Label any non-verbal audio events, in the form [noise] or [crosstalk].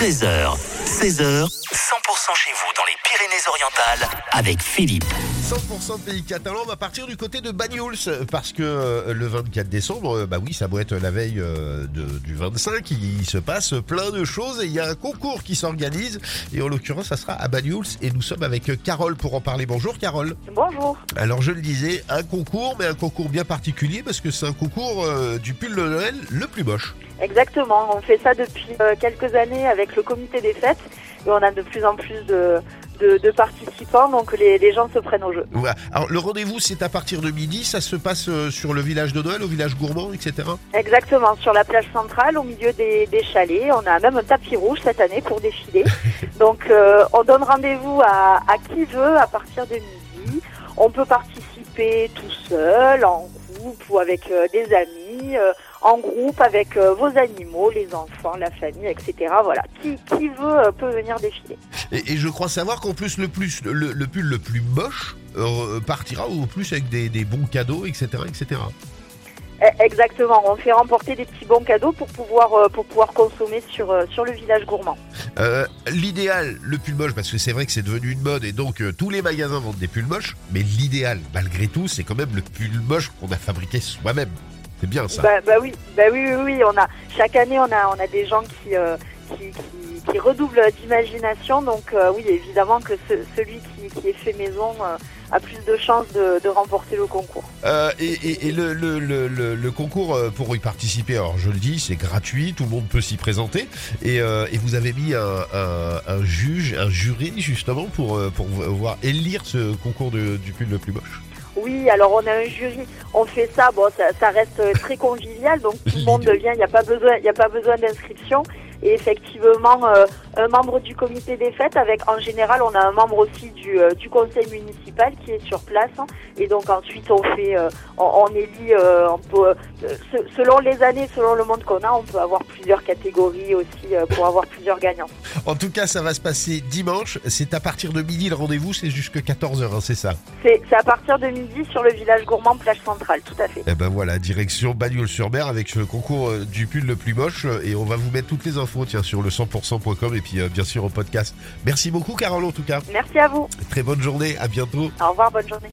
13h, 16h, 100% chez vous dans les Pyrénées-Orientales avec Philippe. 100% pays catalan, on va partir du côté de Banyuls parce que euh, le 24 décembre, euh, bah oui, ça doit être la veille euh, de- du 25, il se passe plein de choses et il y a un concours qui s'organise et en l'occurrence, ça sera à Banyuls et nous sommes avec Carole pour en parler. Bonjour Carole. Bonjour. Alors je le disais, un concours, mais un concours bien particulier parce que c'est un concours du pull de Noël le plus moche. Exactement. On fait ça depuis euh, quelques années avec le comité des fêtes et on a de plus en plus de, de, de participants, donc les, les gens se prennent au jeu. Alors le rendez-vous, c'est à partir de midi, ça se passe euh, sur le village de Noël, au village gourmand, etc. Exactement. Sur la plage centrale, au milieu des, des chalets, on a même un tapis rouge cette année pour défiler. [laughs] donc euh, on donne rendez-vous à, à qui veut à partir de midi. On peut participer tout seul, en groupe ou avec euh, des amis. euh, en groupe avec euh, vos animaux, les enfants, la famille, etc. Voilà, qui, qui veut euh, peut venir défiler. Et, et je crois savoir qu'en plus le plus le, le pull le plus moche euh, partira au plus avec des, des bons cadeaux, etc., etc. Eh, Exactement, on fait remporter des petits bons cadeaux pour pouvoir pour pouvoir consommer sur sur le village gourmand. Euh, l'idéal, le pull moche, parce que c'est vrai que c'est devenu une mode et donc euh, tous les magasins vendent des pulls moches, mais l'idéal, malgré tout, c'est quand même le pull moche qu'on a fabriqué soi-même. C'est bien ça. Bah, bah oui, bah oui, oui, oui, on a chaque année on a on a des gens qui euh, qui, qui, qui redoublent d'imagination, donc euh, oui évidemment que ce- celui qui, qui est fait maison euh, a plus de chances de, de remporter le concours. Et et- et le, le, le, concours pour y participer, alors je le dis, c'est gratuit, tout le monde peut s'y présenter. Et, et vous avez mis un, un, un juge, un jury justement pour, pour voir élire ce concours de, du pull le plus moche. Oui, alors on a un jury, on fait ça, bon, ça, ça reste très convivial, donc tout le monde vient, il n'y a pas besoin, a pas besoin d'inscription. Et effectivement, euh, un membre du comité des fêtes, avec en général, on a un membre aussi du, euh, du conseil municipal qui est sur place. hein. et donc ensuite, on fait, euh, on, on élit, euh, on peut, euh, se- selon les années, selon le monde qu'on a, on peut avoir plusieurs catégories aussi euh, pour avoir plusieurs gagnants. En tout cas, ça va se passer dimanche. C'est à partir de midi le rendez-vous, c'est jusque 14h, hein, c'est ça. C'est à partir de midi sur le village gourmand plage centrale, tout à fait. Et ben voilà, direction Bagnols-sur-Mer avec ce concours euh, du pull le plus moche. euh, Et on va vous mettre toutes les infos tiens, sur le 100%.com et puis euh, bien sûr au podcast. Merci beaucoup Carole en tout cas. Merci à vous. Très bonne journée, à bientôt. Au revoir, bonne journée.